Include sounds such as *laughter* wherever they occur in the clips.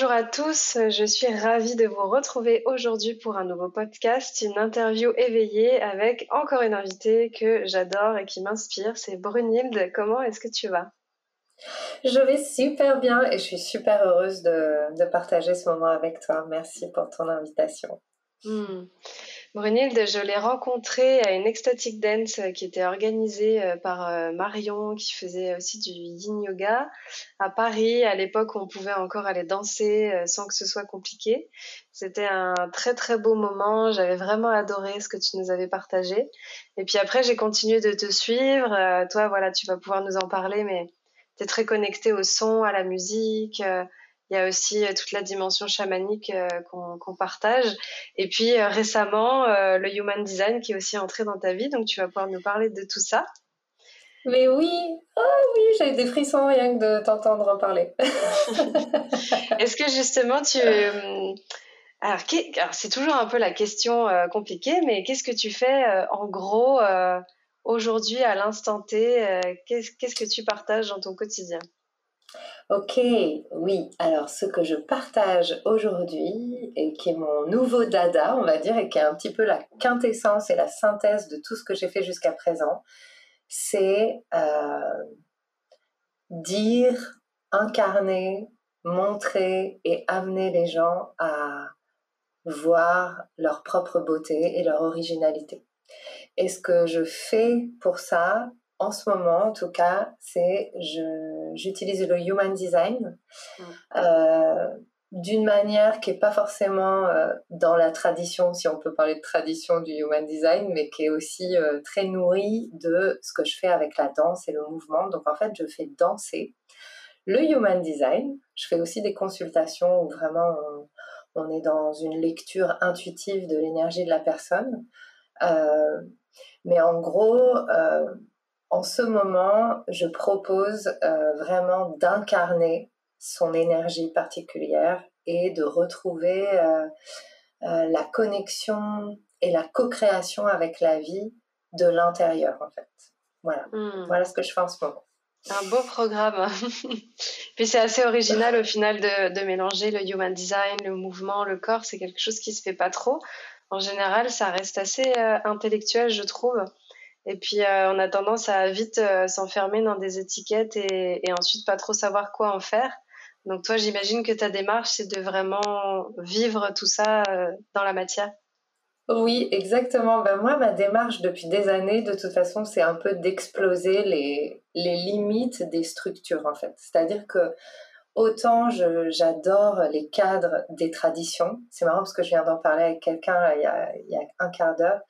Bonjour à tous, je suis ravie de vous retrouver aujourd'hui pour un nouveau podcast, une interview éveillée avec encore une invitée que j'adore et qui m'inspire, c'est Brunhilde. Comment est-ce que tu vas? Je vais super bien et je suis super heureuse de, partager ce moment avec toi. Merci pour ton invitation. Hmm. Brunhilde, je l'ai rencontrée à une ecstatic dance qui était organisée euh, par euh, Marion, qui faisait aussi du yin yoga à Paris, à l'époque on pouvait encore aller danser euh, sans que ce soit compliqué. C'était un très très beau moment, j'avais vraiment adoré ce que tu nous avais partagé. Et puis après, j'ai continué de te suivre. Toi, voilà, tu vas pouvoir nous en parler, mais tu es très connectée au son, à la musique il y a aussi euh, toute la dimension chamanique euh, qu'on partage. Et puis euh, récemment, le human design qui est aussi entré dans ta vie. Donc tu vas pouvoir nous parler de tout ça. Mais oui, oh oui, j'ai des frissons rien que de t'entendre en parler. *laughs* Est-ce que justement tu... Alors, c'est toujours un peu la question compliquée, mais qu'est-ce que tu fais en gros aujourd'hui à l'instant T Qu'est-ce que tu partages dans ton quotidien? Ok, oui. Alors, ce que je partage aujourd'hui et qui est mon nouveau dada, on va dire, et qui est un petit peu la quintessence et la synthèse de tout ce que j'ai fait jusqu'à présent, c'est euh, dire, incarner, montrer et amener les gens à voir leur propre beauté et leur originalité. Et ce que je fais pour ça, en ce moment, en tout cas, c'est j'utilise le human design euh, d'une manière qui n'est pas forcément euh, dans la tradition, si on peut parler de tradition du human design, mais qui est aussi euh, très nourrie de ce que je fais avec la danse et le mouvement. Donc en fait, je fais danser le human design. Je fais aussi des consultations où vraiment on, on est dans une lecture intuitive de l'énergie de la personne. mais en gros, en ce moment, je propose euh, vraiment d'incarner son énergie particulière et de retrouver euh, euh, la connexion et la co-création avec la vie de l'intérieur, en fait. Voilà. Hmm. Voilà ce que je fais en ce moment. Un beau programme. *laughs* Puis c'est assez original au final de, de, mélanger le human design, le mouvement, le corps. C'est quelque chose qui se fait pas trop. En général, ça reste assez intellectuel, je trouve. Et puis, euh, on a tendance à vite euh, s'enfermer dans des étiquettes et, ensuite pas trop savoir quoi en faire. Donc, toi, j'imagine que ta démarche, c'est de vraiment vivre tout ça euh, dans la matière. Oui, exactement. Ben, moi, ma démarche depuis des années, de toute façon, c'est un peu d'exploser les, limites des structures, en fait. C'est-à-dire que autant j'adore les cadres des traditions. C'est marrant parce que je viens d'en parler avec quelqu'un il, y a un quart d'heure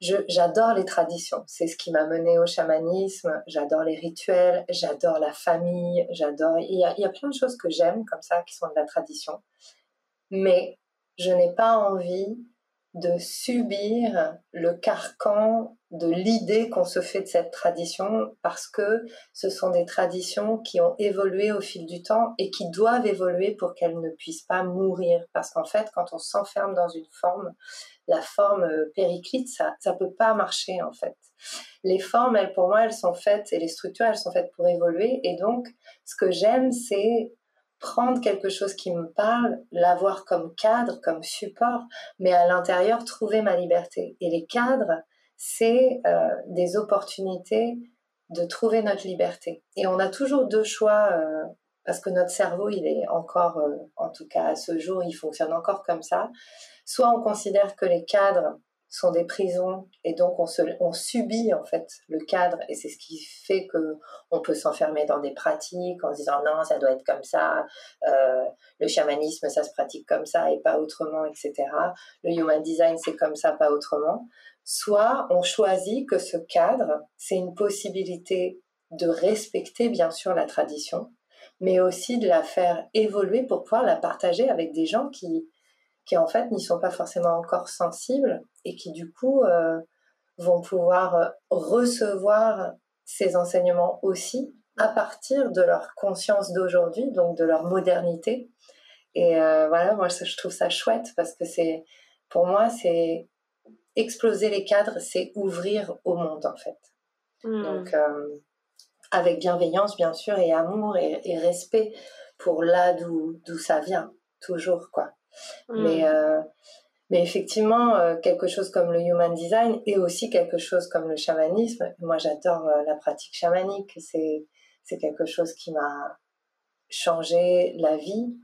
j'adore les traditions. C'est ce qui m'a mené au chamanisme. J'adore les rituels, j'adore la famille, j'adore. Il, il y, a, plein de choses que j'aime comme ça qui sont de la tradition. Mais je n'ai pas envie de subir le carcan de l'idée qu'on se fait de cette tradition parce que ce sont des traditions qui ont évolué au fil du temps et qui doivent évoluer pour qu'elles ne puissent pas mourir. Parce qu'en fait, quand on s'enferme dans une forme, la forme euh, périclite, ça ça peut pas marcher en fait. Les formes, elles pour moi, elles sont faites et les structures, elles sont faites pour évoluer. Et donc, ce que j'aime, c'est prendre quelque chose qui me parle, l'avoir comme cadre, comme support, mais à l'intérieur trouver ma liberté. Et les cadres, c'est euh, des opportunités de trouver notre liberté. Et on a toujours deux choix euh, parce que notre cerveau, il est encore, en tout cas à ce jour, il fonctionne encore comme ça. Soit on considère que les cadres, sont des prisons et donc on, subit en fait le cadre et c'est ce qui fait que on peut s'enfermer dans des pratiques en se disant non ça doit être comme ça euh, le chamanisme ça se pratique comme ça et pas autrement etc le human design c'est comme ça pas autrement soit on choisit que ce cadre c'est une possibilité de respecter bien sûr la tradition mais aussi de la faire évoluer pour pouvoir la partager avec des gens qui qui en fait n'y sont pas forcément encore sensibles et qui du coup euh, vont pouvoir recevoir ces enseignements aussi à partir de leur conscience d'aujourd'hui, donc de leur modernité. Et euh, voilà, moi je trouve ça chouette parce que c'est, pour moi, c'est exploser les cadres, c'est ouvrir au monde en fait. Hmm. Donc avec bienveillance bien sûr et amour et, et respect pour là d'où ça vient, toujours quoi. Mais, mm. euh, mais effectivement, euh, quelque chose comme le human design et aussi quelque chose comme le chamanisme, moi j'adore euh, la pratique chamanique, c'est, c'est quelque chose qui m'a changé la vie.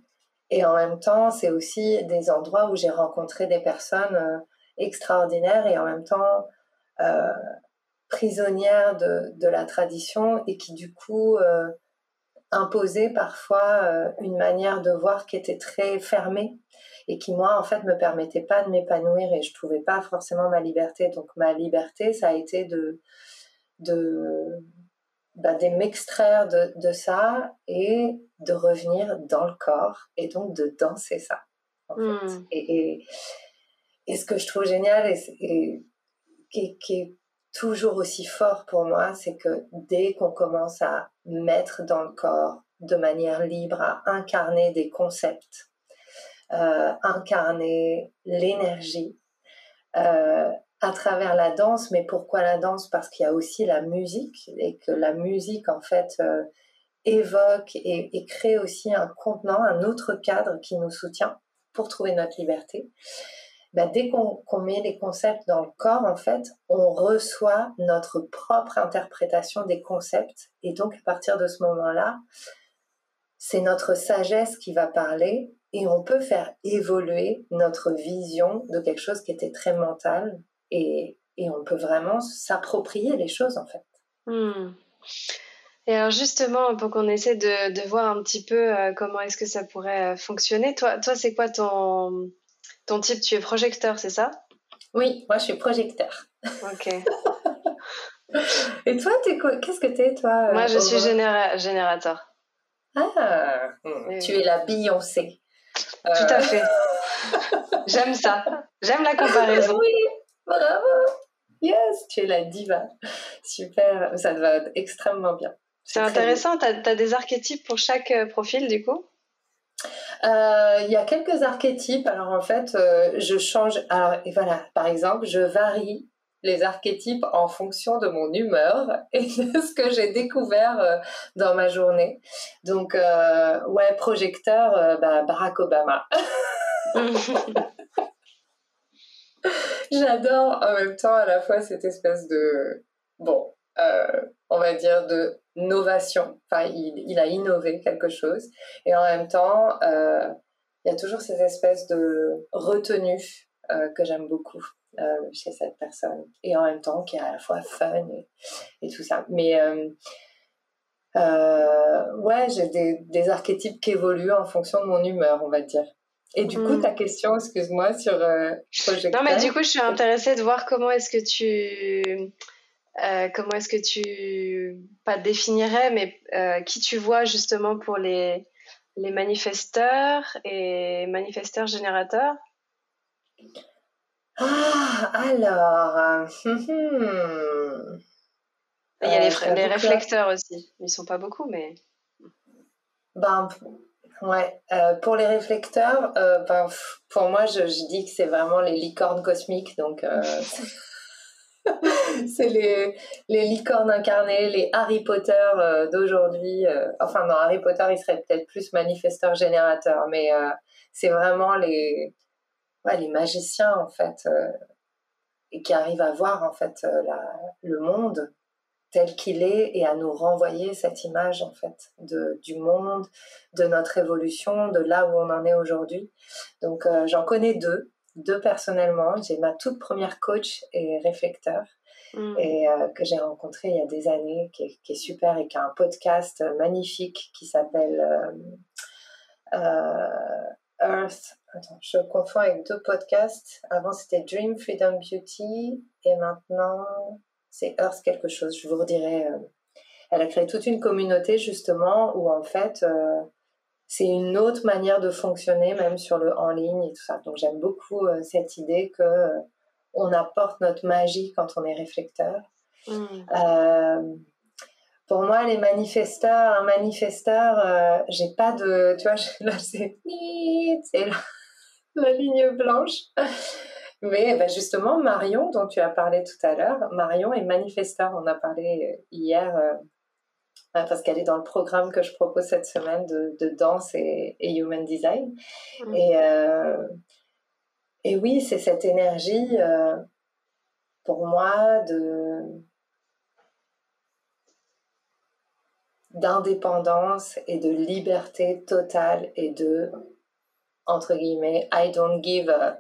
Et en même temps, c'est aussi des endroits où j'ai rencontré des personnes extraordinaires et en même temps prisonnières de, de, la tradition et qui du coup imposaient parfois une manière de voir qui était très fermée et qui moi en fait me permettait pas de m'épanouir et je trouvais pas forcément ma liberté. Donc ma liberté, ça a été de de bah, de m'extraire de, de, ça et de revenir dans le corps et donc de danser ça. En fait. Hmm. et, et, et, ce que je trouve génial et, qui est toujours aussi fort pour moi, c'est que dès qu'on commence à mettre dans le corps de manière libre, à incarner des concepts, euh, incarner l'énergie euh, à travers la danse. Mais pourquoi la danse? Parce qu'il y a aussi la musique et que la musique, en fait, euh, évoque et, crée aussi un contenant, un autre cadre qui nous soutient pour trouver notre liberté. Bah, dès qu'on met les concepts dans le corps, en fait, on reçoit notre propre interprétation des concepts. Et donc, à partir de ce moment-là, c'est notre sagesse qui va parler et on peut faire évoluer notre vision de quelque chose qui était très mental et, et on peut vraiment s'approprier les choses en fait. Hmm. Et alors justement, pour qu'on essaie de, de, voir un petit peu euh, comment est-ce que ça pourrait euh, fonctionner, toi, toi c'est quoi ton, ton type Tu es projecteur, c'est ça? Oui, moi je suis projecteur. Ok. *laughs* et toi, qu'est-ce que tu es toi Moi je euh, suis générateur. Ah, hmm. tu es la Beyoncé. Tout à fait. *laughs* J'aime ça. J'aime la comparaison. Oui, bravo. Yes, tu es la diva. Super, ça te va extrêmement bien. C'est intéressant, tu as, des archétypes pour chaque euh, profil du coup? euh, il y a quelques archétypes. Alors en fait, euh, je change. Alors et voilà, par exemple, je varie les archétypes en fonction de mon humeur et *laughs* de ce que j'ai découvert euh, dans ma journée. Donc, euh, ouais, projecteur, euh, bah, Barack Obama. *laughs* J'adore en même temps à la fois cette espèce de, bon, on va dire de novation. Enfin, il, a innové quelque chose. Et en même temps, il y a toujours ces espèces de retenue que j'aime beaucoup. Euh, chez cette personne et en même temps qui est à la fois fun et, tout ça. Mais euh, euh, ouais, j'ai des, des, archétypes qui évoluent en fonction de mon humeur, on va dire. Et du coup, hmm. ta question, excuse-moi, sur. Non, mais du coup, je suis intéressée de voir comment est-ce que tu. Comment est-ce que tu. Pas définirais, mais qui tu vois justement pour les, les manifesteurs et manifesteurs générateurs? Ah, alors. Euh, hum, *laughs* hum. Il y a les, euh, les réflecteurs aussi. Ils sont pas beaucoup, mais. Ben, ouais. Euh, pour les réflecteurs, ben, pour moi, je, je dis que c'est vraiment les licornes cosmiques. Donc, *laughs* *laughs* c'est les, licornes incarnées, les Harry Potter d'aujourd'hui. enfin, non, Harry Potter, il serait peut-être plus manifesteur générateur, mais c'est vraiment les les magiciens en fait euh, qui arrivent à voir en fait euh, le monde tel qu'il est et à nous renvoyer cette image en fait de, du monde, de notre évolution, de là où on en est aujourd'hui. Donc euh, j'en connais deux. Deux personnellement. J'ai ma toute première coach et réflecteur mm. et euh, que j'ai rencontré il y a des années, qui est, super et qui a un podcast magnifique qui s'appelle Earth. Attends, je confonds avec deux podcasts. Avant c'était Dream Freedom Beauty et maintenant c'est Earth quelque chose. Je vous redirai. elle a créé toute une communauté justement où en fait c'est une autre manière de fonctionner, même sur le en ligne et tout ça. Donc j'aime beaucoup euh, cette idée que euh, on apporte notre magie quand on est réflecteur. Mmh. Euh, pour moi, les manifesteurs, un manifesteur, j'ai pas de, tu vois, *laughs* là c'est c'est *laughs* la, ligne blanche. Mais bah, justement, Marion, dont tu as parlé tout à l'heure, Marion est manifesteur. On a parlé hier parce qu'elle est dans le programme que je propose cette semaine de, danse et, human design. Mm. Et, euh, et oui, c'est cette énergie euh, pour moi de d'indépendance et de liberté totale et de entre guillemets I don't give a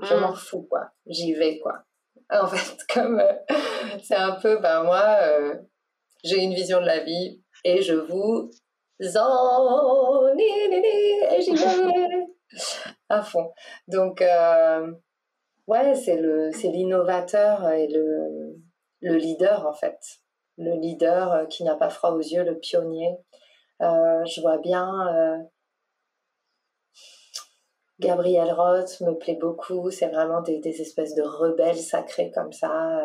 je mm. m'en fous quoi j'y vais quoi en fait *laughs* comme euh, c'est un peu ben moi j'ai une vision de la vie et je vous en et j'y vais à fond. Donc, euh, ouais, c'est le, c'est l'innovateur et le, le leader en fait. Le leader qui n'a pas froid aux yeux, le pionnier. Euh, je vois bien. Euh, Gabriel Roth me plaît beaucoup. C'est vraiment des, des, espèces de rebelles sacrés comme ça.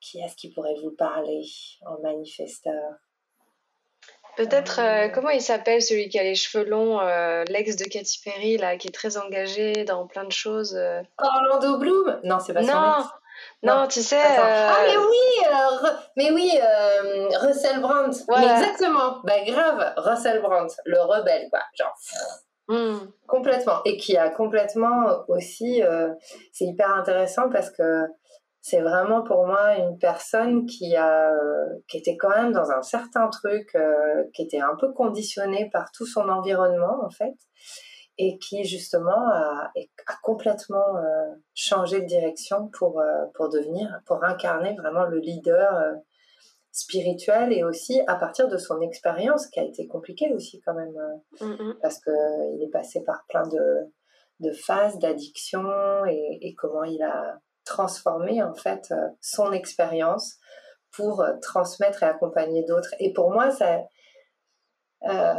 Qui est-ce qui pourrait vous parler en manifesteur? Peut-être, euh, euh, comment il s'appelle celui qui a les cheveux longs, euh, l'ex de Katy Perry, là, qui est très engagé dans plein de choses. Orlando Bloom? Non, c'est pas non. Non, tu sais. Ah, mais oui, mais oui, Russell Brand. exactement. Bah, grave, Russell Brand, le rebelle, quoi. Genre. Hmm. Complètement. Et qui a complètement aussi. c'est hyper intéressant parce que c'est vraiment pour moi une personne qui a qui était quand même dans un certain truc euh, qui était un peu conditionné par tout son environnement en fait et qui justement a, a complètement euh, changé de direction pour euh, pour devenir pour incarner vraiment le leader spirituel et aussi à partir de son expérience qui a été compliquée aussi quand même mm, parce que il est passé par plein de de phases d'addiction et, et comment il a transformer en fait euh, son expérience pour euh, transmettre et accompagner d'autres. Et pour moi, ça, euh,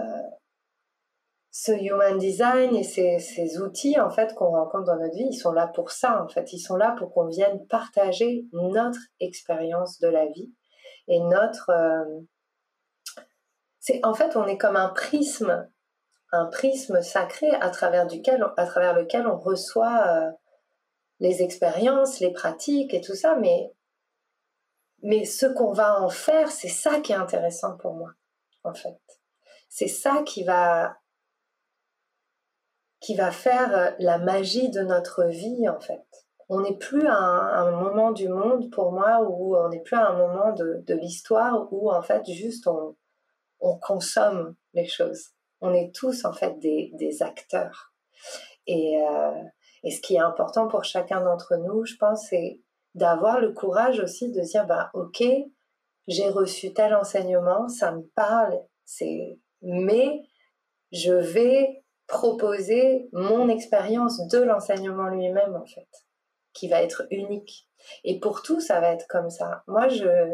ce human design et ces, outils en fait qu'on rencontre dans notre vie, ils sont là pour ça en fait. Ils sont là pour qu'on vienne partager notre expérience de la vie et notre. c'est en fait on est comme un prisme, un prisme sacré à travers duquel, à travers lequel on reçoit les expériences, les pratiques et tout ça, mais, mais ce qu'on va en faire, c'est ça qui est intéressant pour moi, en fait. C'est ça qui va, qui va faire la magie de notre vie, en fait. On n'est plus à un, moment du monde, pour moi, où on n'est plus à un moment de, l'histoire où, en fait, juste on, on consomme les choses. On est tous, en fait, des, des acteurs. Et, euh, et ce qui est important pour chacun d'entre nous, je pense, c'est d'avoir le courage aussi de dire, bah, ok, j'ai reçu tel enseignement, ça me parle, c'est, mais je vais proposer mon expérience de l'enseignement lui-même, en fait, qui va être unique. Et pour tout, ça va être comme ça. Moi, je,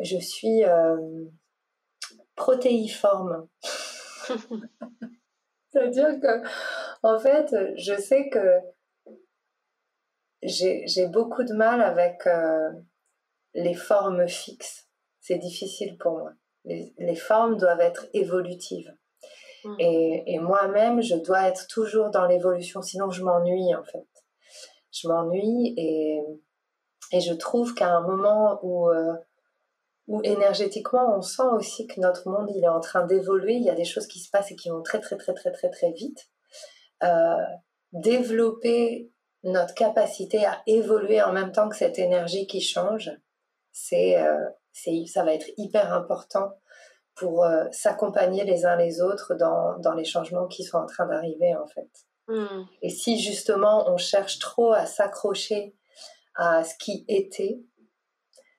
je suis euh, protéiforme. *laughs* C'est-à-dire que, en fait, je sais que j'ai beaucoup de mal avec euh, les formes fixes. C'est difficile pour moi. Les, formes doivent être évolutives. Mmh. Et, moi-même, je dois être toujours dans l'évolution, sinon je m'ennuie en fait. Je m'ennuie et, et, je trouve qu'à un moment où euh, où énergétiquement on sent aussi que notre monde il est en train d'évoluer, il y a des choses qui se passent et qui vont très très très très très très vite. Euh, développer notre capacité à évoluer en même temps que cette énergie qui change, c'est euh, ça va être hyper important pour euh, s'accompagner les uns les autres dans, dans, les changements qui sont en train d'arriver en fait. Hmm. Et si justement on cherche trop à s'accrocher à ce qui était,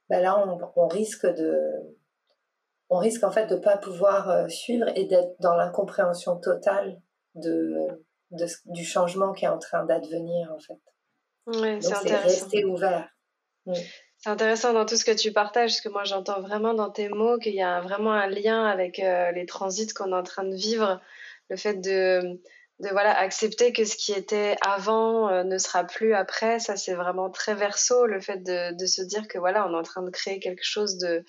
ben là on, risque de, on risque en fait de pas pouvoir euh, suivre et d'être dans l'incompréhension totale de, du changement qui est en train d'advenir en fait. Ouais, c'est rester ouvert. Hmm. C'est intéressant dans tout ce que tu partages, parce que moi j'entends vraiment dans tes mots qu'il y a vraiment un lien avec euh, les transits qu'on est en train de vivre, le fait de, de voilà accepter que ce qui était avant euh, ne sera plus après. Ça c'est vraiment très verso, le fait de, de, se dire que voilà on est en train de créer quelque chose de,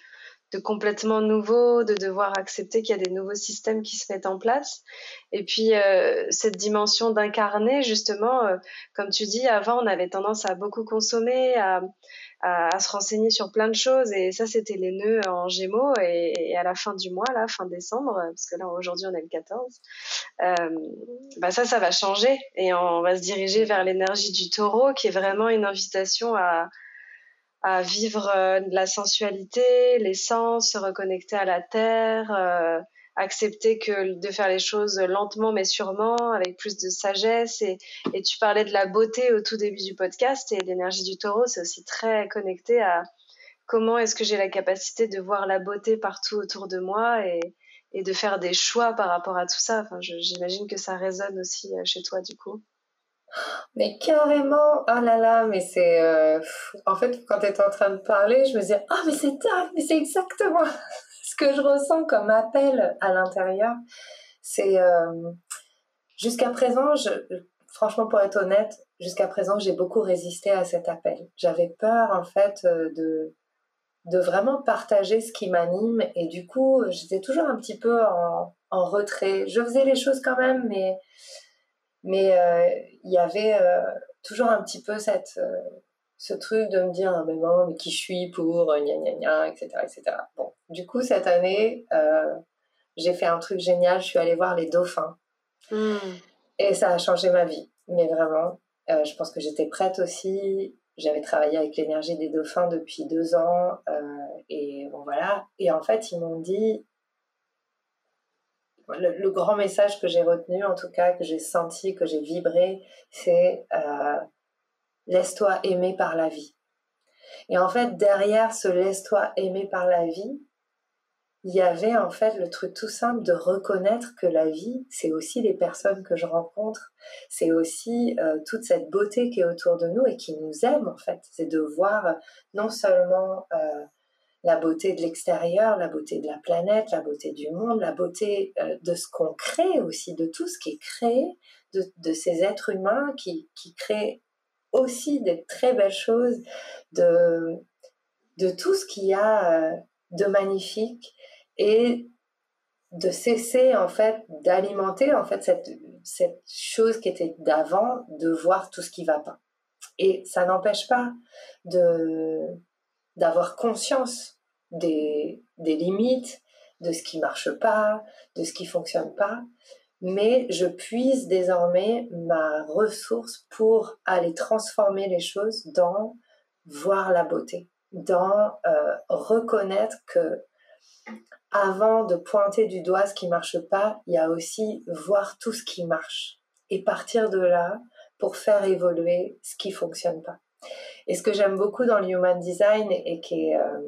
complètement nouveau, de devoir accepter qu'il y a des nouveaux systèmes qui se mettent en place. Et puis euh, cette dimension d'incarner, justement, comme tu dis, avant on avait tendance à beaucoup consommer, à, à, se renseigner sur plein de choses. Et ça, c'était les nœuds en Gémeaux. Et, à la fin du mois, là, fin décembre, parce que là, aujourd'hui, on est le 14, euh, bah ça, ça va changer. Et on va se diriger vers l'énergie du taureau, qui est vraiment une invitation à, à vivre euh, la sensualité, l'essence, se reconnecter à la terre. Euh, accepter que de faire les choses lentement mais sûrement, avec plus de sagesse. Et, et tu parlais de la beauté au tout début du podcast et l'énergie du taureau, c'est aussi très connecté à comment est-ce que j'ai la capacité de voir la beauté partout autour de moi et, et de faire des choix par rapport à tout ça. Enfin, j'imagine que ça résonne aussi euh, chez toi du coup. Mais carrément, oh là là, mais c'est. Euh, en fait, quand tu étais en train de parler, je me disais, oh, mais c'est dingue, mais c'est exactement *laughs* ce que je ressens comme appel à l'intérieur, c'est euh, jusqu'à présent, je, franchement pour être honnête, jusqu'à présent j'ai beaucoup résisté à cet appel. J'avais peur en fait euh, de de vraiment partager ce qui m'anime et du coup j'étais toujours un petit peu en, retrait. Je faisais les choses quand même, mais mais euh, il y avait toujours un petit peu cette ce truc de me dire ah, mais non mais qui je suis pour gna gna gna etc etc bon du coup cette année euh, j'ai fait un truc génial je suis allée voir les dauphins. Hmm. et ça a changé ma vie mais vraiment. Euh, je pense que j'étais prête aussi. J'avais travaillé avec l'énergie des dauphins depuis deux ans euh, et bon voilà. Et en fait ils m'ont dit le, grand message que j'ai retenu en tout cas que j'ai senti que j'ai vibré c'est laisse-toi aimer par la vie. Et en fait, derrière ce laisse-toi aimer par la vie, il y avait en fait le truc tout simple de reconnaître que la vie, c'est aussi les personnes que je rencontre, c'est aussi euh, toute cette beauté qui est autour de nous et qui nous aime en fait. C'est de voir non seulement euh, la beauté de l'extérieur, la beauté de la planète, la beauté du monde, la beauté euh, de ce qu'on crée aussi, de tout ce qui est créé, de, ces êtres humains qui, créent aussi des très belles choses, de, tout ce qu'il y a euh, de magnifique et de cesser en fait d'alimenter en fait cette, cette chose qui était d'avant, de voir tout ce qui va pas. Et ça n'empêche pas d'avoir conscience des, des limites, de ce qui marche pas, de ce qui fonctionne pas, mais je puise désormais ma ressource pour aller transformer les choses dans voir la beauté, dans euh, reconnaître que avant de pointer du doigt ce qui marche pas, il y a aussi voir tout ce qui marche et partir de là pour faire évoluer ce qui fonctionne pas. Et ce que j'aime beaucoup dans le human design et qui est, euh,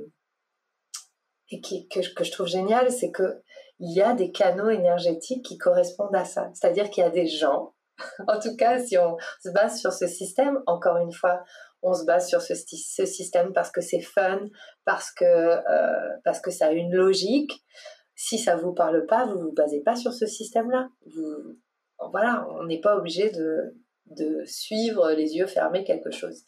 et qui, que, que je trouve génial, c'est que il y a des canaux énergétiques qui correspondent à ça. C'est-à-dire qu'il y a des gens, *laughs* en tout cas, si on se base sur ce système, encore une fois, on se base sur ce, ce système parce que c'est fun, parce que, euh, parce que ça a une logique. Si ça vous parle pas, vous vous basez pas sur ce système-là. Voilà, on n'est pas obligé de, de suivre les yeux fermés quelque chose.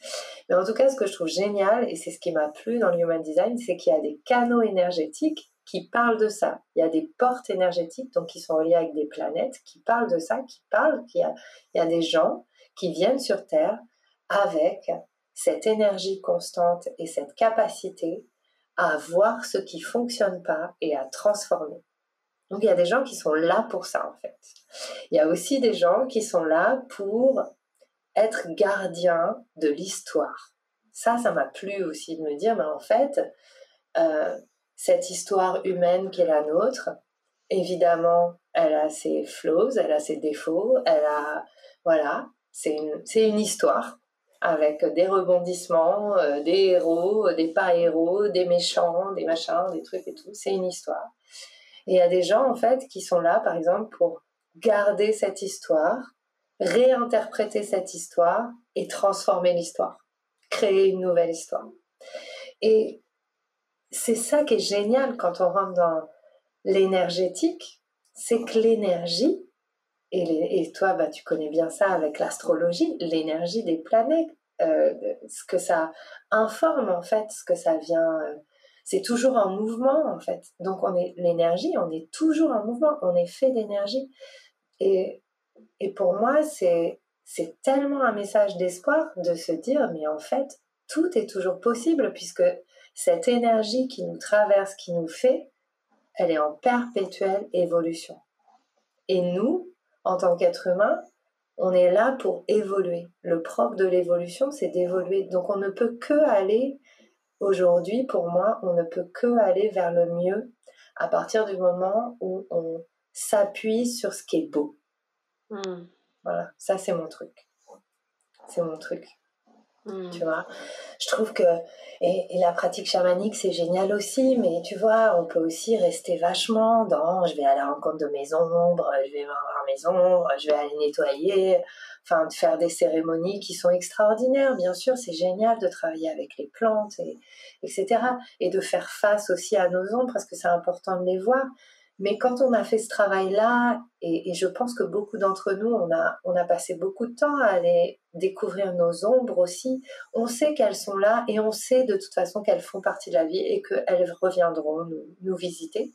Mais en tout cas, ce que je trouve génial, et c'est ce qui m'a plu dans le Human Design, c'est qu'il y a des canaux énergétiques qui parlent de ça. Il y a des portes énergétiques, donc qui sont reliées avec des planètes, qui parlent de ça, qui parlent qu'il y, y a, des gens qui viennent sur Terre avec cette énergie constante et cette capacité à voir ce qui fonctionne pas et à transformer. Donc il y a des gens qui sont là pour ça en fait. Il y a aussi des gens qui sont là pour être gardiens de l'histoire. Ça, ça m'a plu aussi de me dire, mais en fait, euh, cette histoire humaine qui est la nôtre, évidemment, elle a ses flaws, elle a ses défauts, elle a, voilà, c'est une, une histoire avec des rebondissements, euh, des héros, des pas héros, des méchants, des machins, des trucs et tout. C'est une histoire. Il y a des gens en fait qui sont là, par exemple, pour garder cette histoire, réinterpréter cette histoire et transformer l'histoire, créer une nouvelle histoire. Et c'est ça qui est génial quand on rentre dans l'énergétique, c'est que l'énergie, et, toi bah, tu connais bien ça avec l'astrologie, l'énergie des planètes, euh, ce que ça informe en fait, ce que ça vient, euh, c'est toujours en mouvement en fait. Donc on est l'énergie, on est toujours en mouvement, on est fait d'énergie. Et, et pour moi, c'est c'est tellement un message d'espoir de se dire, mais en fait, tout est toujours possible puisque cette énergie qui nous traverse, qui nous fait, elle est en perpétuelle évolution. Et nous, en tant qu'êtres humains, on est là pour évoluer. Le propre de l'évolution, c'est d'évoluer. Donc on ne peut que aller, aujourd'hui, pour moi, on ne peut que aller vers le mieux à partir du moment où on s'appuie sur ce qui est beau. Hmm. Voilà, ça c'est mon truc. C'est mon truc. Hmm. Tu vois, je trouve que et, la pratique chamanique c'est génial aussi, mais tu vois, on peut aussi rester vachement dans je vais à la rencontre de mes ombres, je vais voir mes ombres, je vais aller nettoyer, enfin de faire des cérémonies qui sont extraordinaires. Bien sûr, c'est génial de travailler avec les plantes et etc. Et de faire face aussi à nos ombres parce que c'est important de les voir. Mais quand on a fait ce travail-là, et, je pense que beaucoup d'entre nous, on a, passé beaucoup de temps à aller découvrir nos ombres aussi, on sait qu'elles sont là et on sait de toute façon qu'elles font partie de la vie et qu'elles reviendront nous, visiter.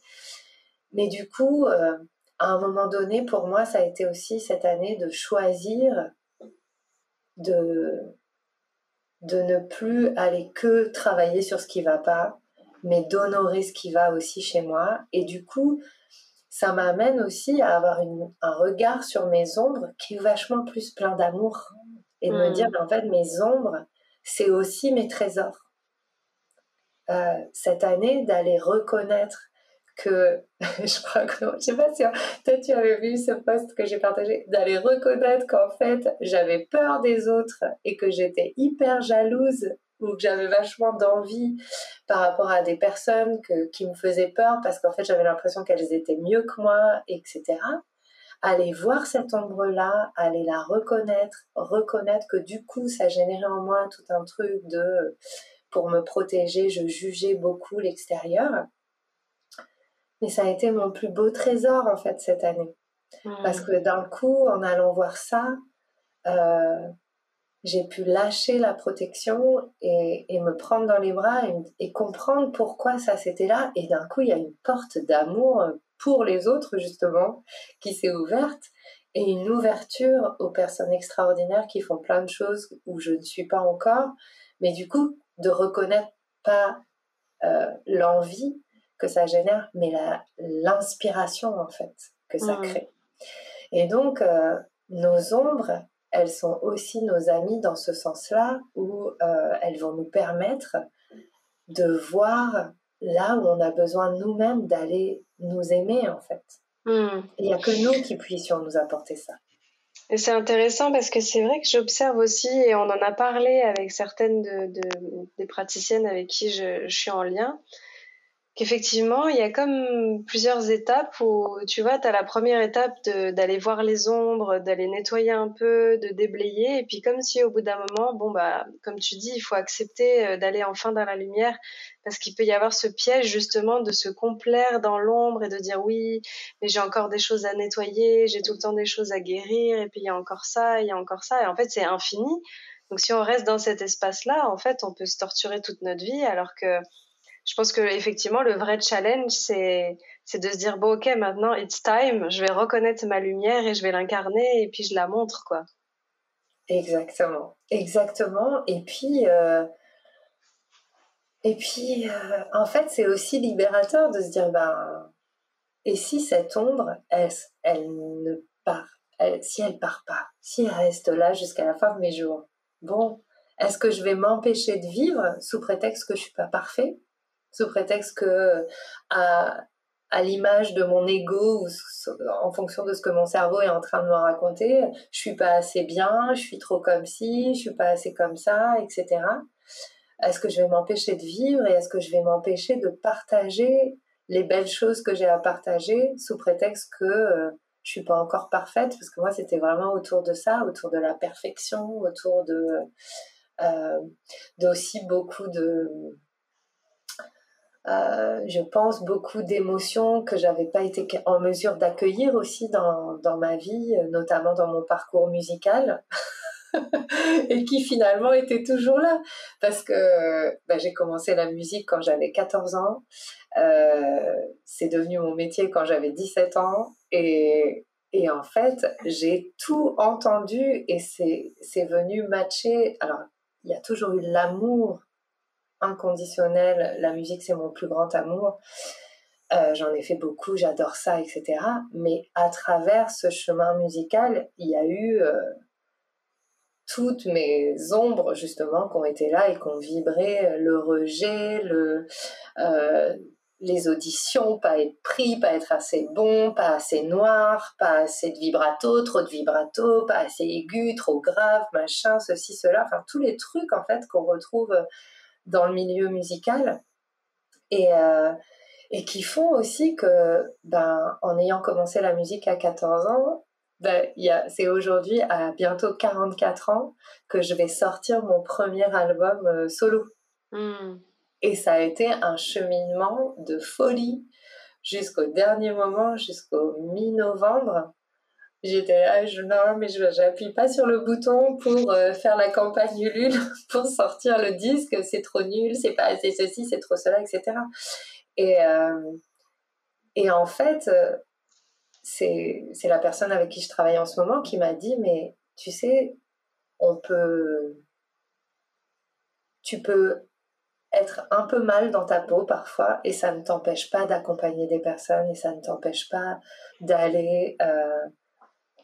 Mais du coup, euh, à un moment donné, pour moi, ça a été aussi cette année de choisir de, de ne plus aller que travailler sur ce qui va pas, mais d'honorer ce qui va aussi chez moi. Et du coup, ça m'amène aussi à avoir un regard sur mes ombres qui est vachement plus plein d'amour. Et de me dire, hmm. en fait, mes ombres, c'est aussi mes trésors. Euh, cette année, d'aller reconnaître que, *laughs* je crois que, je sais pas si toi tu avais vu ce post que j'ai partagé, d'aller reconnaître qu'en fait, j'avais peur des autres et que j'étais hyper jalouse ou que j'avais vachement d'envie par rapport à des personnes qui me faisaient peur parce qu'en fait j'avais l'impression qu'elles étaient mieux que moi, etc. Aller voir cette ombre-là, aller la reconnaître, reconnaître que du coup ça générait en moi tout un truc de pour me protéger, je jugeais beaucoup l'extérieur. Mais ça a été mon plus beau trésor en fait cette année. Parce mmh. que d'un coup, en allant voir ça, euh, j'ai pu lâcher la protection et, me prendre dans les bras et, comprendre pourquoi ça c'était là. Et d'un coup, il y a une porte d'amour pour les autres, justement, qui s'est ouverte et une ouverture aux personnes extraordinaires qui font plein de choses où je ne suis pas encore. Mais du coup, de reconnaître pas euh, l'envie que ça génère, mais l'inspiration, en fait, que ça mmh. crée. Et donc, euh, nos ombres, elles sont aussi nos amies dans ce sens-là, où euh, elles vont nous permettre de voir là où on a besoin nous-mêmes d'aller nous aimer, en fait. Hmm. Il n'y a que nous qui puissions nous apporter ça. Et c'est intéressant parce que c'est vrai que j'observe aussi, et on en a parlé avec certaines des praticiennes avec qui je suis en lien, qu'effectivement, il y a comme plusieurs étapes où, tu vois, tu as la première étape d'aller voir les ombres, d'aller nettoyer un peu, de déblayer, et puis comme si au bout d'un moment, bon, bah, comme tu dis, il faut accepter euh, d'aller enfin dans la lumière, parce qu'il peut y avoir ce piège justement de se complaire dans l'ombre et de dire oui, mais j'ai encore des choses à nettoyer, j'ai tout le temps des choses à guérir, et puis il y a encore ça, il y a encore ça, et en fait, c'est infini. Donc si on reste dans cet espace-là, en fait, on peut se torturer toute notre vie, alors que je pense que effectivement le vrai challenge c'est c'est de se dire bon ok maintenant it's time je vais reconnaître ma lumière et je vais l'incarner et puis je la montre quoi. Exactement. Exactement. Et puis euh, et puis euh, en fait c'est aussi libérateur de se dire ben et si cette ombre elle, elle ne part si elle part pas si elle reste là jusqu'à la fin de mes jours bon est-ce que je vais m'empêcher de vivre sous prétexte que je suis pas parfait? Sous prétexte que à, à l'image de mon ego ou en fonction de ce que mon cerveau est en train de me raconter. Je suis pas assez bien, je suis trop comme ci, je suis pas assez comme ça, etc. Est-ce que je vais m'empêcher de vivre et est-ce que je vais m'empêcher de partager les belles choses que j'ai à partager sous prétexte que euh, je suis pas encore parfaite? Parce que moi c'était vraiment autour de ça, autour de la perfection, autour de euh, d'aussi beaucoup de euh, je pense beaucoup d'émotions que j'avais pas été en mesure d'accueillir aussi dans, ma vie, notamment dans mon parcours musical. *laughs* et qui finalement était toujours là. Parce que bah, j'ai commencé la musique quand j'avais 14 ans. Euh, c'est devenu mon métier quand j'avais 17 ans. Et en fait j'ai tout entendu et c'est venu matcher. Alors il y a toujours eu l'amour inconditionnel la musique c'est mon plus grand amour euh, j'en ai fait beaucoup, j'adore ça, etc. Mais à travers ce chemin musical, il y a eu euh, toutes mes ombres justement qui ont été là et qui ont vibré, le rejet, euh, les auditions, pas être pris, pas être assez bon, pas assez noir, pas assez de vibrato, trop de vibrato, pas assez aigu, trop grave, machin, ceci, cela, enfin tous les trucs en fait qu'on retrouve dans le milieu musical et, euh, et qui font aussi que ben, en ayant commencé la musique à 14 ans, ben, c'est aujourd'hui, à bientôt 44 ans, que je vais sortir mon premier album euh, solo. Hmm. Et ça a été un cheminement de folie jusqu'au dernier moment, jusqu'au mi-novembre. J'étais là, non, mais je n'appuie pas sur le bouton pour euh, faire la campagne Ulule, *laughs* pour sortir le disque, c'est trop nul, c'est pas assez ceci, c'est trop cela, etc. Et, euh, et en fait, c'est la personne avec qui je travaille en ce moment qui m'a dit, mais tu sais, on peut... Tu peux être un peu mal dans ta peau parfois et ça ne t'empêche pas d'accompagner des personnes et ça ne t'empêche pas d'aller euh,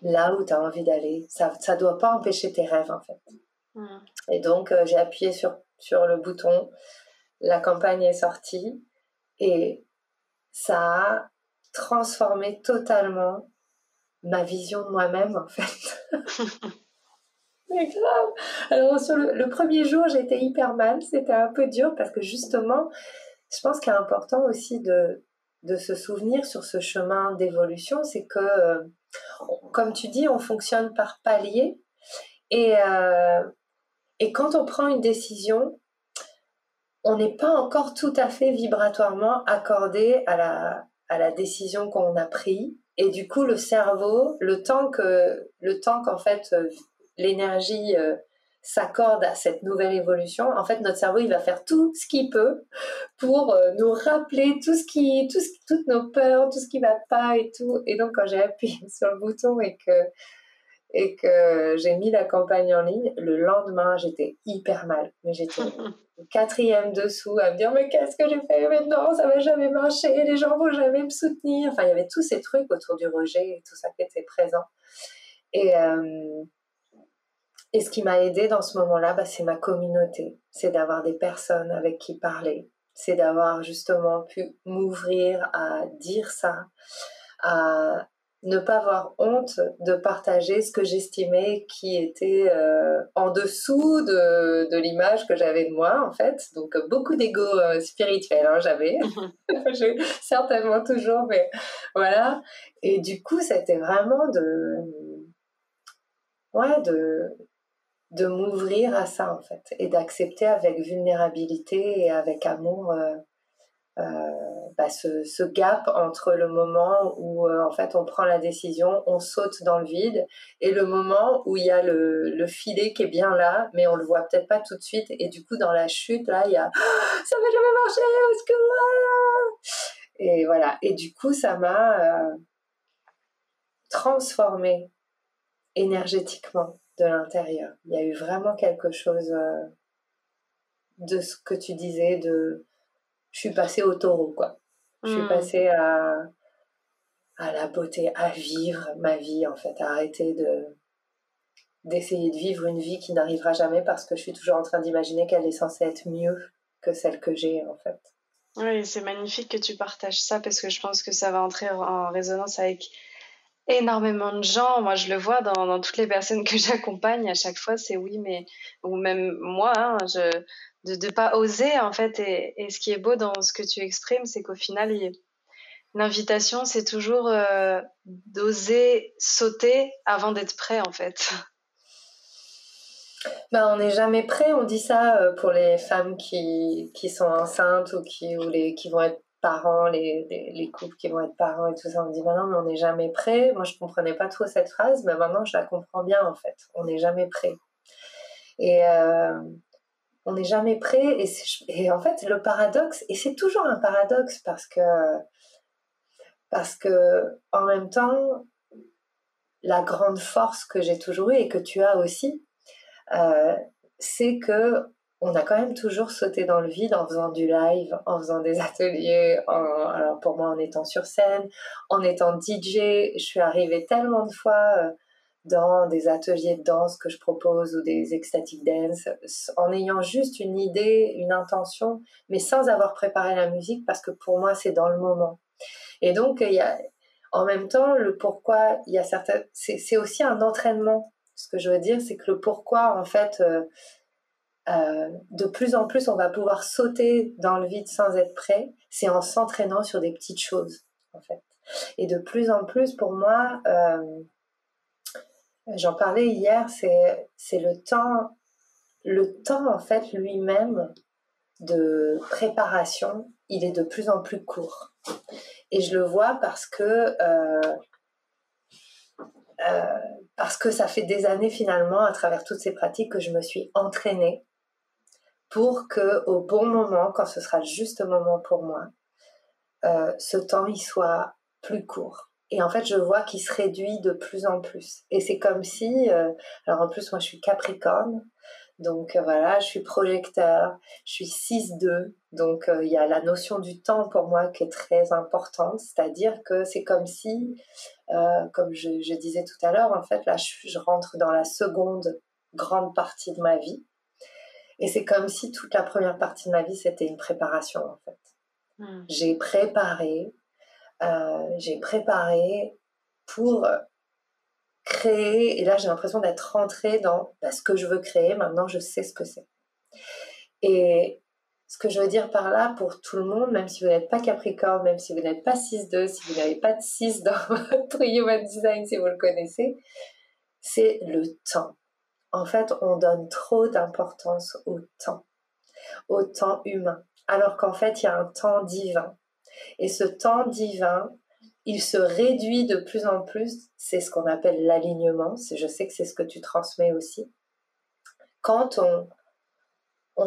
là où tu as envie d'aller. Ça ne doit pas empêcher tes rêves en fait. Mmh. Et donc euh, j'ai appuyé sur, sur le bouton, la campagne est sortie et ça a transformer totalement ma vision de moi-même en fait. *laughs* Mais grave. Alors sur le, premier jour, j'étais hyper mal, c'était un peu dur parce que justement, je pense qu'il est important aussi de, de se souvenir sur ce chemin d'évolution, c'est que, euh, comme tu dis, on fonctionne par paliers et, euh, et quand on prend une décision, on n'est pas encore tout à fait vibratoirement accordé à la, à la décision qu'on a prise. Et du coup, le cerveau, le temps que, le temps qu'en fait euh, l'énergie s'accorde à cette nouvelle évolution, en fait, notre cerveau, il va faire tout ce qu'il peut pour euh, nous rappeler tout ce qui, tout ce, toutes nos peurs, tout ce qui va pas et tout. Et donc, quand j'ai appuyé *laughs* sur le bouton et que et que j'ai mis la campagne en ligne, le lendemain, j'étais hyper mal. Mais j'étais *laughs* quatrième dessous à me dire mais qu'est-ce que j'ai fait? Maintenant Ça va jamais marcher, les gens vont jamais me soutenir. Enfin, il y avait tous ces trucs autour du rejet et tout ça qui était présent. Et, euh, et ce qui m'a aidé dans ce moment-là, bah, c'est ma communauté. C'est d'avoir des personnes avec qui parler. C'est d'avoir justement pu m'ouvrir à dire ça, à ne pas avoir honte de partager ce que j'estimais qui était euh, en dessous de, de l'image que j'avais de moi en fait donc beaucoup d'ego euh, spirituel hein, j'avais *laughs* *laughs* certainement toujours mais voilà et du coup c'était vraiment de ouais de de m'ouvrir à ça en fait et d'accepter avec vulnérabilité et avec amour euh, euh, bah, ce, gap entre le moment où euh, en fait on prend la décision, on saute dans le vide, et le moment où il y a le, filet qui est bien là, mais on le voit peut-être pas tout de suite, et du coup dans la chute là il y a *gasps* ça va jamais marcher, est-ce que et voilà, et du coup ça m'a euh, transformé énergétiquement de l'intérieur. Il y a eu vraiment quelque chose de ce que tu disais de je suis passée au taureau, quoi. Je suis hmm. passée à, à la beauté, à vivre ma vie, en fait, à arrêter de d'essayer de vivre une vie qui n'arrivera jamais parce que je suis toujours en train d'imaginer qu'elle est censée être mieux que celle que j'ai, en fait. Oui, c'est magnifique que tu partages ça parce que je pense que ça va entrer en résonance avec énormément de gens. Moi, je le vois dans, toutes les personnes que *laughs* j'accompagne. À chaque fois, c'est oui, mais ou même moi, hein, je, de ne pas oser en fait. Et, ce qui est beau dans ce que tu exprimes, c'est qu'au final, l'invitation, c'est toujours euh, d'oser sauter avant d'être prêt en fait. Ben, on n'est jamais prêt, on dit ça euh, pour les femmes qui, qui sont enceintes ou qui, ou les, qui vont être parents, les, les, couples qui vont être parents et tout ça. On dit, ben non, mais on n'est jamais prêt. Moi, je comprenais pas trop cette phrase, mais maintenant, je la comprends bien, en fait. On n'est jamais prêt. Et euh, on n'est jamais prêt. Et, et, en fait, le paradoxe, et c'est toujours un paradoxe parce que, parce que, en même temps, la grande force que j'ai toujours eue et que tu as aussi, euh, c'est que on a quand même toujours sauté dans le vide en faisant du live, en faisant des ateliers, alors pour moi en étant sur scène, en étant DJ. Je suis arrivée tellement de fois euh, dans des ateliers de danse que je propose ou des ecstatic dance, en ayant juste une idée, une intention, mais sans avoir préparé la musique parce que pour moi c'est dans le moment. Et donc il y a, en même temps le pourquoi, il y a certains, c'est aussi un entraînement. Ce que je veux dire, c'est que le pourquoi en fait. Euh, euh, de plus en plus, on va pouvoir sauter dans le vide sans être prêt. C'est en s'entraînant sur des petites choses, en fait. Et de plus en plus, pour moi, euh, j'en parlais hier, c'est le temps, le temps en fait lui-même de préparation, il est de plus en plus court. Et je le vois parce que euh, parce que ça fait des années finalement, à travers toutes ces pratiques, que je me suis entraînée pour que au bon moment, quand ce sera le juste moment pour moi, euh, ce temps il soit plus court. Et en fait, je vois qu'il se réduit de plus en plus. Et c'est comme si, euh, alors en plus moi je suis Capricorne, donc euh, voilà, je suis projecteur, je suis 6-2, donc il y a la notion du temps pour moi qui est très importante, c'est-à-dire que c'est comme si, comme je, disais tout à l'heure, en fait là je rentre dans la seconde grande partie de ma vie. Et c'est comme si toute la première partie de ma vie, c'était une préparation, en fait. Hmm. J'ai préparé, euh, j'ai préparé pour créer, et là j'ai l'impression d'être rentrée dans bah, ce que je veux créer, maintenant je sais ce que c'est. Et ce que je veux dire par là, pour tout le monde, même si vous n'êtes pas Capricorne, même si vous n'êtes pas 6-2, si vous n'avez pas de 6 dans *laughs* votre Human Design, si vous le connaissez, c'est le temps en fait, on donne trop d'importance au temps, au temps humain, alors qu'en fait, il y a un temps divin. Et ce temps divin, il se réduit de plus en plus, c'est ce qu'on appelle l'alignement, je sais que c'est ce que tu transmets aussi, quand on,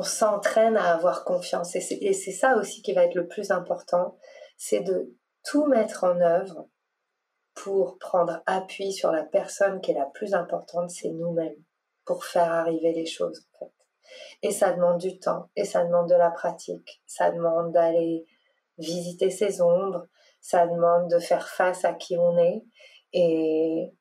s'entraîne à avoir confiance. Et c'est ça aussi qui va être le plus important, c'est de tout mettre en œuvre pour prendre appui sur la personne qui est la plus importante, c'est nous-mêmes pour faire arriver les choses. En fait. Et ça demande du temps, et ça demande de la pratique, ça demande d'aller visiter ses ombres, ça demande de faire face à qui on est. Et,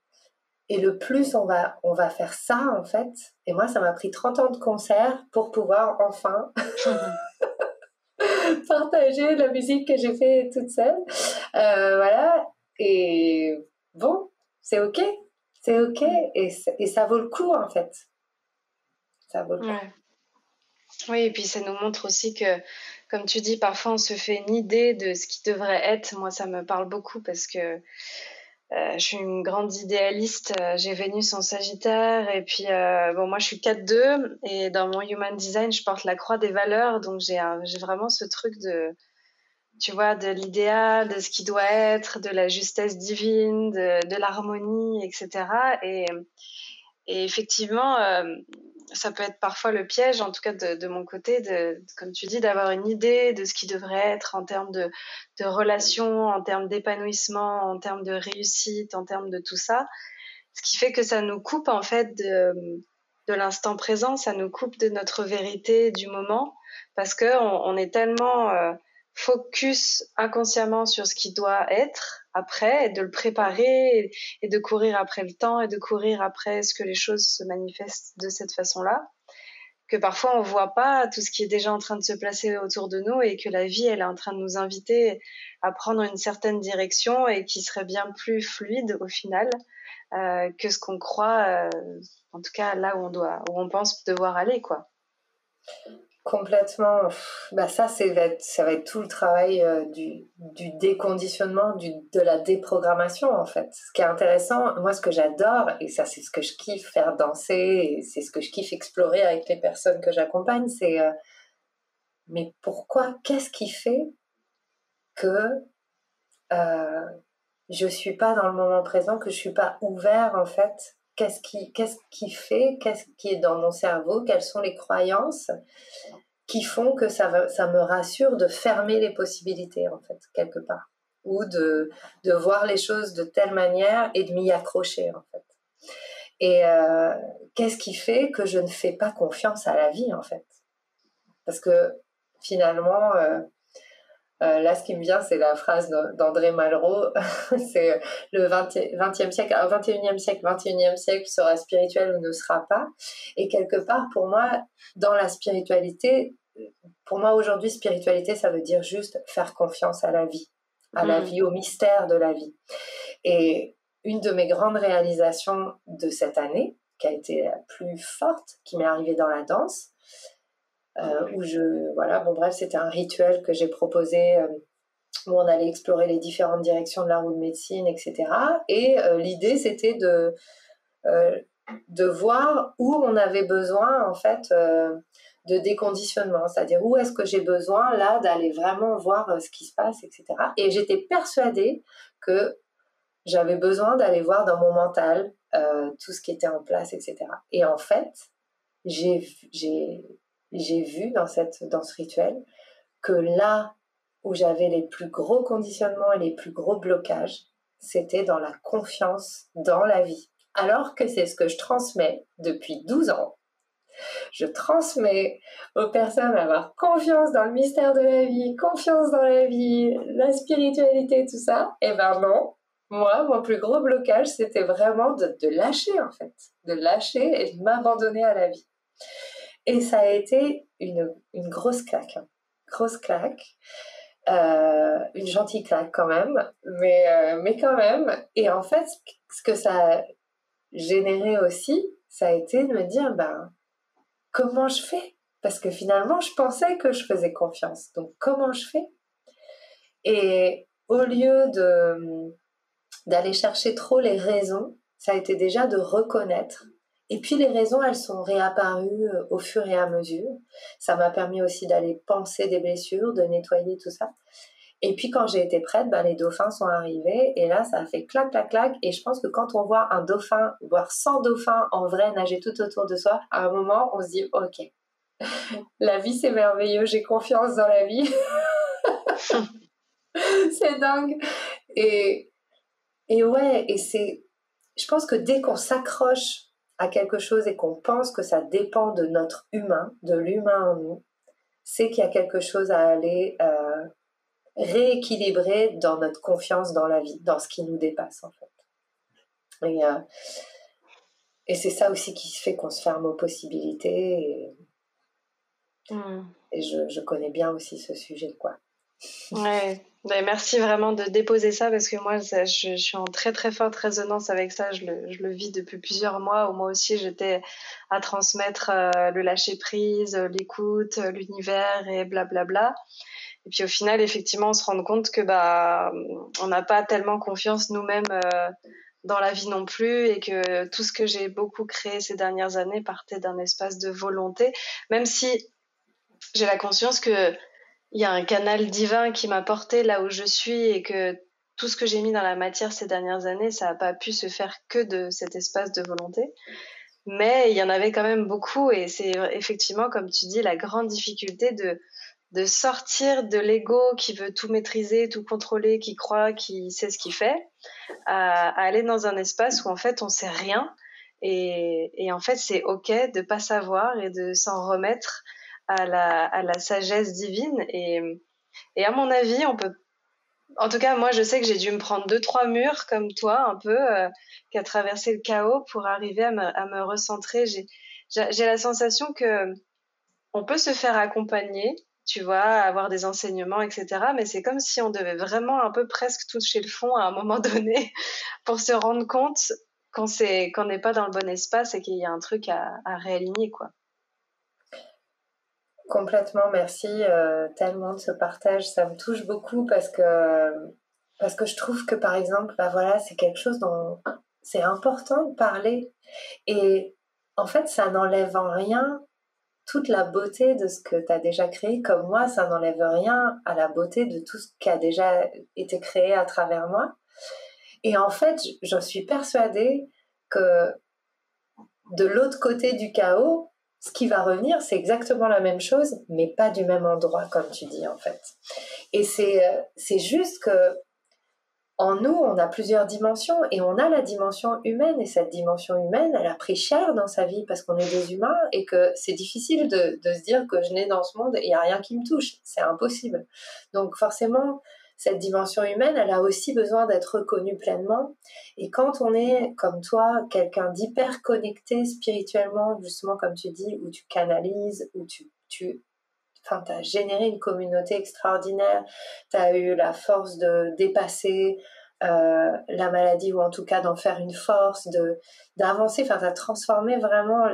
et le plus on va, on va faire ça, en fait, et moi, ça m'a pris 30 ans de concert pour pouvoir enfin *laughs* partager la musique que j'ai fait toute seule. Euh, voilà. Et bon, c'est OK c'est ok et, ça vaut le coup en fait. Ça vaut le coup. Oui, et puis ça nous montre aussi que, comme tu dis, parfois on se fait une idée de ce qui devrait être. Moi, ça me parle beaucoup parce que euh, je suis une grande idéaliste. J'ai Vénus en Sagittaire et puis euh, bon, moi je suis 4-2 et dans mon Human Design, je porte la croix des valeurs. Donc j'ai vraiment ce truc de tu vois, de l'idéal, de ce qui doit être, de la justesse divine, de, l'harmonie, etc. Et, effectivement, euh, ça peut être parfois le piège, en tout cas de, mon côté, de, comme tu dis, d'avoir une idée de ce qui devrait être en termes de, de relations, en termes d'épanouissement, en termes de réussite, en termes de tout ça. Ce qui fait que ça nous coupe en fait de, de l'instant présent, ça nous coupe de notre vérité du moment, parce que on, on est tellement euh, focus inconsciemment sur ce qui doit être après de le préparer et, de courir après le temps et de courir après ce que les choses se manifestent de cette façon-là que parfois on voit pas tout ce qui est déjà en train de se placer autour de nous et que la vie elle est en train de nous inviter à prendre une certaine direction et qui serait bien plus fluide au final euh, que ce qu'on croit, euh, en tout cas là où on doit, où on pense devoir aller quoi. Complètement. Bah ça, ça va être tout le travail euh, du, déconditionnement, de la déprogrammation, en fait. Ce qui est intéressant, moi, ce que j'adore, et ça, c'est ce que je kiffe faire danser, c'est ce que je kiffe explorer avec les personnes que j'accompagne, c'est euh, mais pourquoi, qu'est-ce qui fait que euh, je suis pas dans le moment présent, que je suis pas ouvert, en fait, qu'est-ce qui, qu'est-ce qui fait, qu'est-ce qui est dans mon cerveau, quelles sont les croyances qui font que ça, ça me rassure de fermer les possibilités, en fait, quelque part. Ou de, de voir les choses de telle manière et de m'y accrocher, en fait. Et euh, qu'est-ce qui fait que je ne fais pas confiance à la vie, en fait? Parce que finalement, euh, euh, là, ce qui me vient, c'est la phrase d'André Malraux. *laughs* c'est le 20e, siècle, 21e siècle, 21e siècle sera spirituel ou ne sera pas. Et quelque part, pour moi, dans la spiritualité, pour moi aujourd'hui, spiritualité, ça veut dire juste faire confiance à la vie, à la mm. vie, au mystère de la vie. Et une de mes grandes réalisations de cette année, qui a été la plus forte, qui m'est arrivée dans la danse, euh, où je, voilà, bon bref, c'était un rituel que j'ai proposé euh, où on allait explorer les différentes directions de la roue de médecine, etc. Et euh, l'idée, c'était de, de voir où on avait besoin, en fait, de déconditionnement, c'est-à-dire où est-ce que j'ai besoin là d'aller vraiment voir ce qui se passe, etc. Et j'étais persuadée que j'avais besoin d'aller voir dans mon mental tout ce qui était en place, etc. Et en fait, j'ai j'ai vu dans, cette, dans ce rituel que là où j'avais les plus gros conditionnements et les plus gros blocages, c'était dans la confiance dans la vie. Alors que c'est ce que je transmets depuis 12 ans. Je transmets aux personnes à avoir confiance dans le mystère de la vie, confiance dans la vie, la spiritualité, tout ça. Et eh ben non, moi, mon plus gros blocage, c'était vraiment de, de lâcher en fait, de lâcher et de m'abandonner à la vie. Et ça a été une, grosse claque. Hein. Grosse claque. Euh, une gentille claque quand même, mais, euh, mais quand même. Et en fait, ce que ça a généré aussi, ça a été de me dire, ben, comment je fais? Parce que finalement, je pensais que je faisais confiance. Donc, comment je fais? Et au lieu de d'aller chercher trop les raisons, ça a été déjà de reconnaître et puis les raisons, elles sont réapparues euh, au fur et à mesure. Ça m'a permis aussi d'aller penser des blessures, de nettoyer tout ça. Et puis quand j'ai été prête, ben, les dauphins sont arrivés et là ça a fait clac clac clac. Et je pense que quand on voit un dauphin, voire 100 dauphins en vrai nager tout autour de soi, à un moment on se dit ok, *laughs* la vie c'est merveilleux, j'ai confiance dans la vie. *laughs* c'est dingue. Et, et ouais, et c'est, je pense que dès qu'on s'accroche à quelque chose et qu'on pense que ça dépend de notre humain, de l'humain en nous, c'est qu'il y a quelque chose à aller euh, rééquilibrer dans notre confiance dans la vie, dans ce qui nous dépasse en fait. Et, euh, et c'est ça aussi qui fait qu'on se ferme aux possibilités. Et, et je, je, connais bien aussi ce sujet, quoi. Ouais, ben, merci vraiment de déposer ça parce que moi, je, suis en très très forte résonance avec ça. Je le, vis depuis plusieurs mois où moi aussi j'étais à transmettre euh, le lâcher prise, l'écoute, l'univers et blablabla. Bla, bla. Et puis au final, effectivement, on se rend compte que bah on n'a pas tellement confiance nous-mêmes euh, dans la vie non plus et que tout ce que j'ai beaucoup créé ces dernières années partait d'un espace de volonté, même si j'ai la conscience que il y a un canal divin qui m'a porté là où je suis et que tout ce que j'ai mis dans la matière ces dernières années, ça n'a pas pu se faire que de cet espace de volonté. Mais il y en avait quand même beaucoup et c'est effectivement, comme tu dis, la grande difficulté de, de sortir de l'ego qui veut tout maîtriser, tout contrôler, qui croit, qui sait ce qu'il fait, à, aller dans un espace où en fait on sait rien et, et en fait c'est ok de pas savoir et de s'en remettre à la, à sagesse divine. Et, à mon avis, on peut. En tout cas, moi, je sais que j'ai dû me prendre deux, trois murs comme toi, un peu, euh, qui traversé le chaos pour arriver à me, à recentrer. J'ai la sensation que on peut se faire accompagner, tu vois, avoir des enseignements, etc. Mais c'est comme si on devait vraiment un peu presque toucher le fond à un moment *laughs* donné pour se rendre compte qu'on n'est pas dans le bon espace et qu'il y a un truc à, réaligner, quoi. Complètement, merci euh, tellement de ce partage. Ça me touche beaucoup parce que, parce que je trouve que, par exemple, bah voilà, c'est quelque chose dont c'est important de parler. Et en fait, ça n'enlève en rien toute la beauté de ce que tu as déjà créé. Comme moi, ça n'enlève rien à la beauté de tout ce qui a déjà été créé à travers moi. Et en fait, je suis persuadée que de l'autre côté du chaos, ce qui va revenir, c'est exactement la même chose, mais pas du même endroit, comme tu dis, en fait. Et c'est, euh, c'est juste que en nous, on a plusieurs dimensions et on a la dimension humaine et cette dimension humaine, elle a pris cher dans sa vie parce qu'on est des humains et que c'est difficile de, de, se dire que je nais dans ce monde et il n'y a rien qui me touche. C'est impossible. Donc forcément, cette dimension humaine, elle a aussi besoin d'être reconnue pleinement. Et quand on est, comme toi, quelqu'un d'hyper connecté spirituellement, justement comme tu dis, où tu canalises, où tu, tu enfin, as généré une communauté extraordinaire, tu as eu la force de dépasser euh, la maladie ou en tout cas d'en faire une force, d'avancer, enfin, tu as transformé vraiment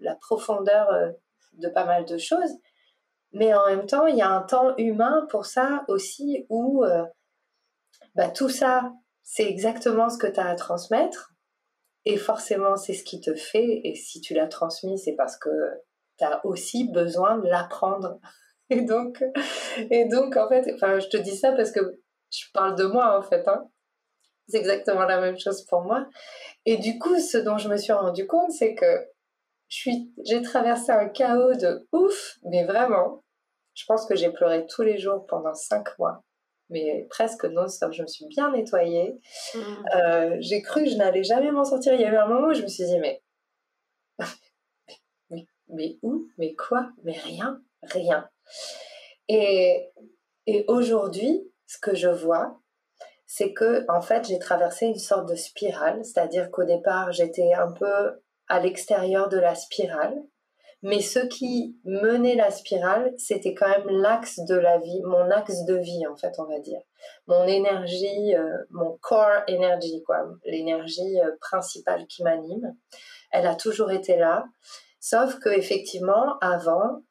la profondeur euh, de pas mal de choses. Mais en même temps, il y a un temps humain pour ça aussi où euh, bah, tout ça, c'est exactement ce que tu as à transmettre. Et forcément, c'est ce qui te fait. Et si tu l'as transmis, c'est parce que tu as aussi besoin de l'apprendre. *laughs* Et donc, et donc, en fait, je te dis ça parce que je parle de moi, en fait. Hein. C'est exactement la même chose pour moi. Et du coup, ce dont je me suis rendu compte, c'est que j'ai traversé un chaos de ouf, mais vraiment, je pense que j'ai pleuré tous les jours pendant cinq mois, mais presque non-stop. Je me suis bien nettoyée. Mmh. Euh, j'ai cru que je n'allais jamais m'en sortir. Il y a eu un moment où je me suis dit, mais, *laughs* mais, mais où? Mais quoi? Mais rien, rien. Et, et aujourd'hui, ce que je vois, c'est que en fait, j'ai traversé une sorte de spirale, c'est-à-dire qu'au départ, j'étais un peu à l'extérieur de la spirale mais ce qui menait la spirale, c'était quand même l'axe de la vie, mon axe de vie en fait, on va dire. Mon énergie, euh, mon core energy, quoi, l'énergie euh, principale qui m'anime. Elle a toujours été là, sauf que effectivement, avant,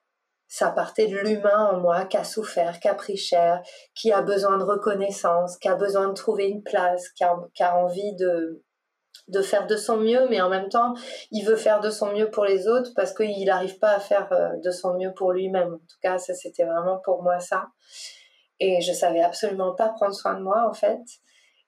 ça partait de l'humain en moi qui a souffert, qui a pris cher, qui a besoin de reconnaissance, qui a besoin de trouver une place, qui a envie de, de faire de son mieux, mais en même temps, il veut faire de son mieux pour les autres parce qu'il n'arrive pas à faire euh, de son mieux pour lui-même. En tout cas, ça, c'était vraiment pour moi ça. Et je savais absolument pas prendre soin de moi, en fait.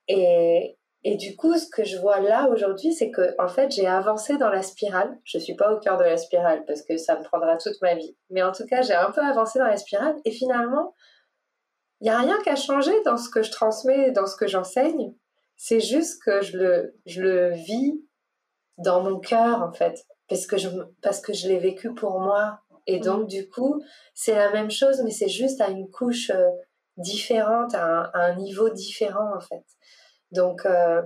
Et, et du coup, ce que je vois là aujourd'hui, c'est que, en fait, j'ai avancé dans la spirale. Je suis pas au cœur de la spirale parce que ça me prendra toute ma vie. Mais en tout cas, j'ai un peu avancé dans la spirale. Et finalement, il n'y a rien qu'à changer dans ce que je transmets, dans ce que j'enseigne. C'est juste que je le, je le vis dans mon cœur, en fait, parce que je, parce que je l'ai vécu pour moi. Et donc, mm. du coup, c'est la même chose, mais c'est juste à une couche euh, différente, à un, niveau différent, en fait. Donc, euh,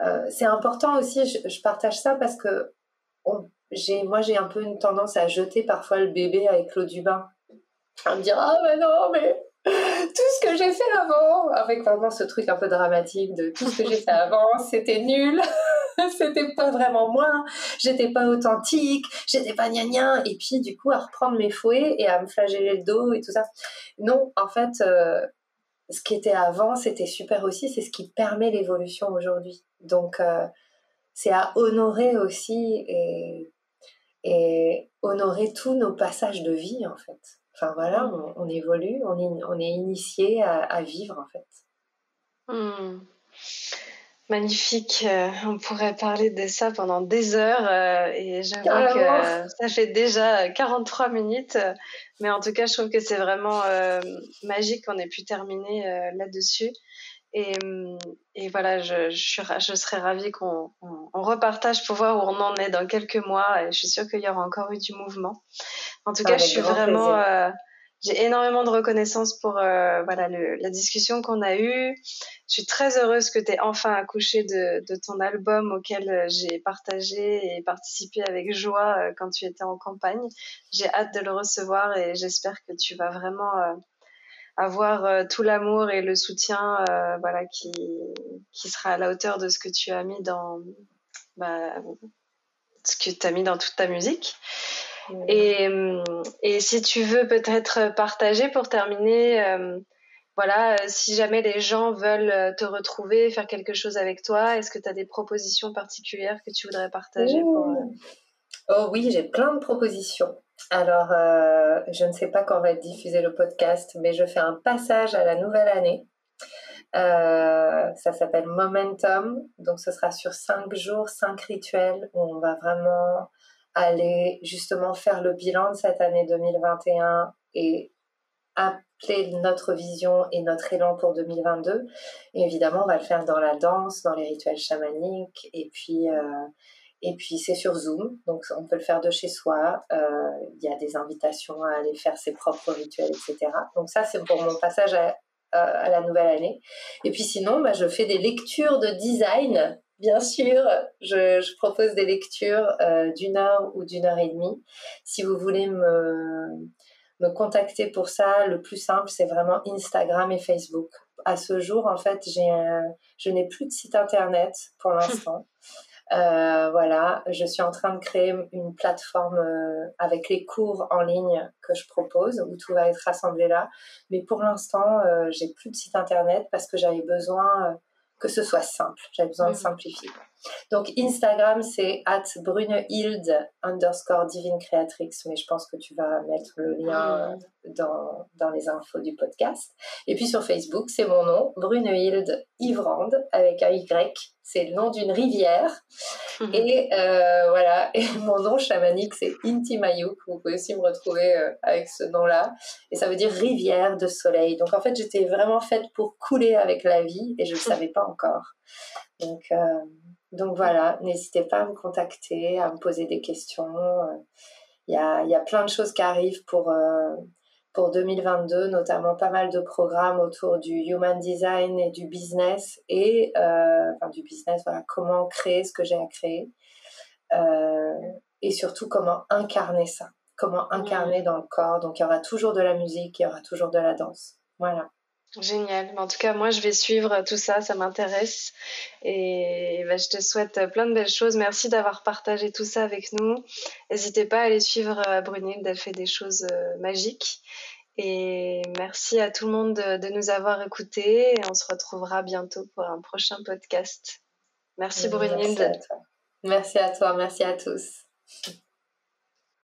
euh, c'est important aussi, je, partage ça parce que j'ai, moi, j'ai un peu une tendance à jeter parfois le bébé avec l'eau du bain. À me dire, ah, mais non, mais ce que j'ai fait avant, avec vraiment ce truc un peu dramatique de tout ce que j'ai fait avant, *laughs* c'était nul. *laughs* c'était pas vraiment moi, j'étais pas authentique, j'étais pas gna et puis du coup à reprendre mes fouets et à me flageller le dos et tout ça. Non, en fait, euh, ce qui était avant, c'était super aussi, c'est ce qui permet l'évolution aujourd'hui. Donc, euh, c'est à honorer aussi et, et honorer tous nos passages de vie, en fait. Enfin voilà, on, évolue, on est, on est initié à, vivre en fait. Hmm. Magnifique, euh, on pourrait parler de ça pendant des heures euh, et je vois que ça fait déjà 43 minutes, mais en tout cas je trouve que c'est vraiment euh, magique qu'on ait pu terminer là-dessus. Et, et, voilà, je, je, je serais ravie qu'on on, repartage pour voir où on en est dans quelques mois et je suis sûre qu'il y aura encore eu du mouvement. En tout cas, je suis vraiment, euh, j'ai énormément de reconnaissance pour euh, voilà la discussion qu'on a eue. Je suis très heureuse que tu aies enfin accouché de, de, ton album auquel euh, j'ai partagé et participé avec joie euh, quand tu étais en campagne. J'ai hâte de le recevoir et j'espère que tu vas vraiment avoir tout l'amour et le soutien voilà qui, qui sera à la hauteur de ce que tu as mis dans bah, ce que tu as mis dans toute ta musique. Et, euh, et, si tu veux peut-être partager pour terminer, euh, voilà, si jamais les gens veulent te retrouver, faire quelque chose avec toi, est-ce que tu as des propositions particulières que tu voudrais partager pour, euh, Oh oui, j'ai plein de propositions. Alors, je ne sais pas quand va être diffusé le podcast, mais je fais un passage à la nouvelle année. ça s'appelle Momentum, donc ce sera sur cinq jours, cinq rituels où on va vraiment aller justement faire le bilan de cette année 2021 et appeler notre vision et notre élan pour 2022. Et évidemment, on va le faire dans la danse, dans les rituels chamaniques, et puis, euh, et puis c'est sur Zoom, donc on peut le faire de chez soi. Euh, il y a des invitations à aller faire ses propres rituels, etc. Donc ça, c'est pour mon passage à, à, la nouvelle année. Et puis sinon, bah, je fais des lectures de design Bien sûr, je, propose des lectures euh, d'une heure ou d'une heure et demie. Si vous voulez me, me contacter pour ça, le plus simple, c'est vraiment Instagram et Facebook. À ce jour, en fait, j'ai je n'ai plus de site internet pour *laughs* l'instant. Euh, voilà, je suis en train de créer une plateforme euh, avec les cours en ligne que je propose, où tout va être rassemblé là. Mais pour l'instant, j'ai plus de site internet parce que j'avais besoin que ce soit simple. J'avais besoin de mhm. simplifier. Donc Instagram, c'est at brunehild underscore divine créatrix, mais je pense que tu vas mettre le lien mhm. dans, dans les infos du podcast. Et puis sur Facebook, c'est mon nom, Brunehild Ivrande, avec un Y. C'est le nom d'une rivière. Mhm. Et euh, voilà, *laughs* et mon nom chamanique, c'est Intimayuk. Vous pouvez aussi me retrouver euh, avec ce nom-là. Et ça veut dire rivière de soleil. Donc en fait, j'étais vraiment faite pour couler avec la vie et je ne le *laughs* savais pas encore. Donc, euh, donc voilà, n'hésitez pas à me contacter, à me poser des questions. Il y a, y a, plein de choses qui arrivent pour, pour 2022, notamment pas mal de programmes autour du human design et du business et enfin du business, voilà, comment créer ce que j'ai à créer. Euh, et surtout comment incarner ça, comment incarner dans le corps. Donc il y aura toujours de la musique, il y aura toujours de la danse. Voilà. Génial. En tout cas, moi, je vais suivre tout ça, ça m'intéresse. Et bah, je te souhaite plein de belles choses. Merci d'avoir partagé tout ça avec nous. N'hésitez pas à aller suivre euh, Brunilde, elle fait des choses euh, magiques. Et merci à tout le monde de, nous avoir écoutés. Et on se retrouvera bientôt pour un prochain podcast. Merci Brunilde. Merci à toi, merci à tous.